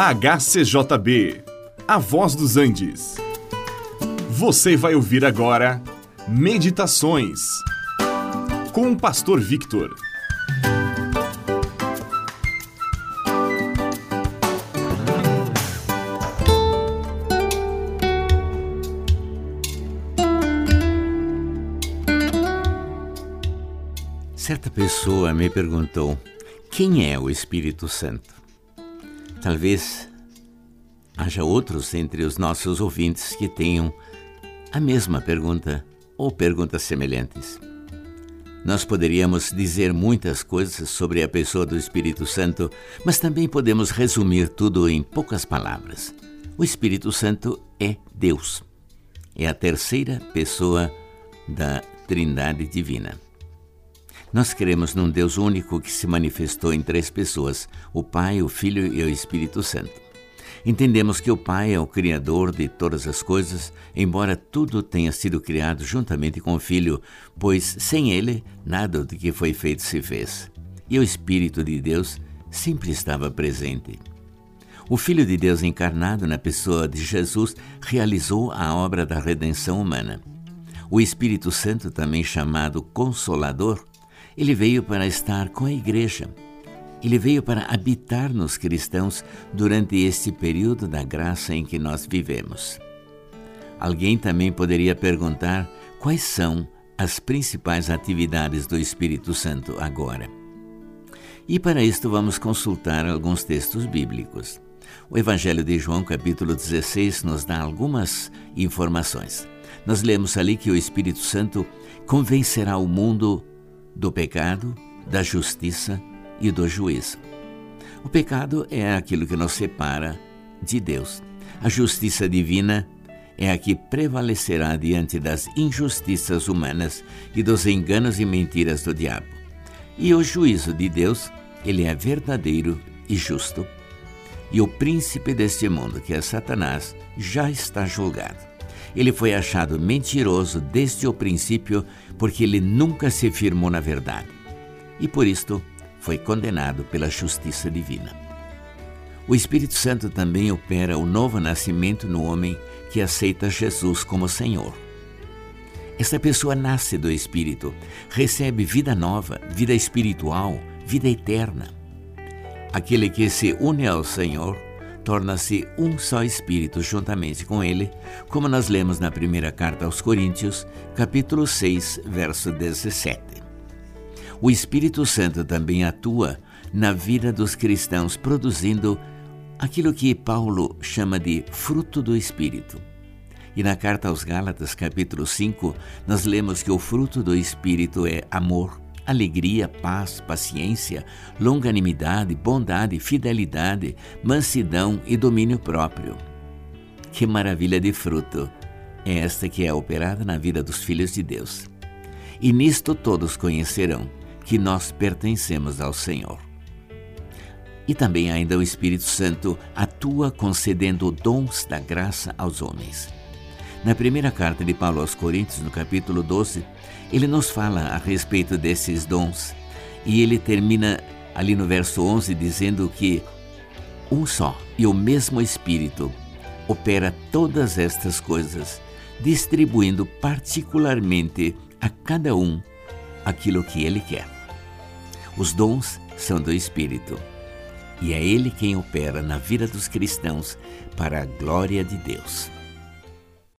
HCJB, A Voz dos Andes. Você vai ouvir agora Meditações com o Pastor Victor. Certa pessoa me perguntou: quem é o Espírito Santo? Talvez haja outros entre os nossos ouvintes que tenham a mesma pergunta ou perguntas semelhantes. Nós poderíamos dizer muitas coisas sobre a pessoa do Espírito Santo, mas também podemos resumir tudo em poucas palavras. O Espírito Santo é Deus. É a terceira pessoa da Trindade Divina. Nós cremos num Deus único que se manifestou em três pessoas: o Pai, o Filho e o Espírito Santo. Entendemos que o Pai é o Criador de todas as coisas, embora tudo tenha sido criado juntamente com o Filho, pois sem ele nada do que foi feito se fez. E o Espírito de Deus sempre estava presente. O Filho de Deus encarnado na pessoa de Jesus realizou a obra da redenção humana. O Espírito Santo, também chamado Consolador, ele veio para estar com a igreja. Ele veio para habitar nos cristãos durante este período da graça em que nós vivemos. Alguém também poderia perguntar quais são as principais atividades do Espírito Santo agora. E para isto vamos consultar alguns textos bíblicos. O Evangelho de João, capítulo 16, nos dá algumas informações. Nós lemos ali que o Espírito Santo convencerá o mundo do pecado, da justiça e do juízo. O pecado é aquilo que nos separa de Deus. A justiça divina é a que prevalecerá diante das injustiças humanas e dos enganos e mentiras do diabo. E o juízo de Deus, ele é verdadeiro e justo. E o príncipe deste mundo, que é Satanás, já está julgado. Ele foi achado mentiroso desde o princípio, porque ele nunca se firmou na verdade. E por isto foi condenado pela justiça divina. O Espírito Santo também opera o novo nascimento no homem que aceita Jesus como Senhor. Esta pessoa nasce do Espírito, recebe vida nova, vida espiritual, vida eterna. Aquele que se une ao Senhor torna-se um só espírito juntamente com ele, como nós lemos na primeira carta aos Coríntios, capítulo 6, verso 17. O Espírito Santo também atua na vida dos cristãos, produzindo aquilo que Paulo chama de fruto do Espírito. E na carta aos Gálatas, capítulo 5, nós lemos que o fruto do Espírito é amor, alegria, paz, paciência, longanimidade, bondade, fidelidade, mansidão e domínio próprio. Que maravilha de fruto é esta que é operada na vida dos filhos de Deus. E nisto todos conhecerão que nós pertencemos ao Senhor. E também ainda o Espírito Santo atua concedendo dons da graça aos homens. Na primeira carta de Paulo aos Coríntios, no capítulo 12, ele nos fala a respeito desses dons e ele termina ali no verso 11 dizendo que um só e o mesmo Espírito opera todas estas coisas, distribuindo particularmente a cada um aquilo que ele quer. Os dons são do Espírito e é ele quem opera na vida dos cristãos para a glória de Deus.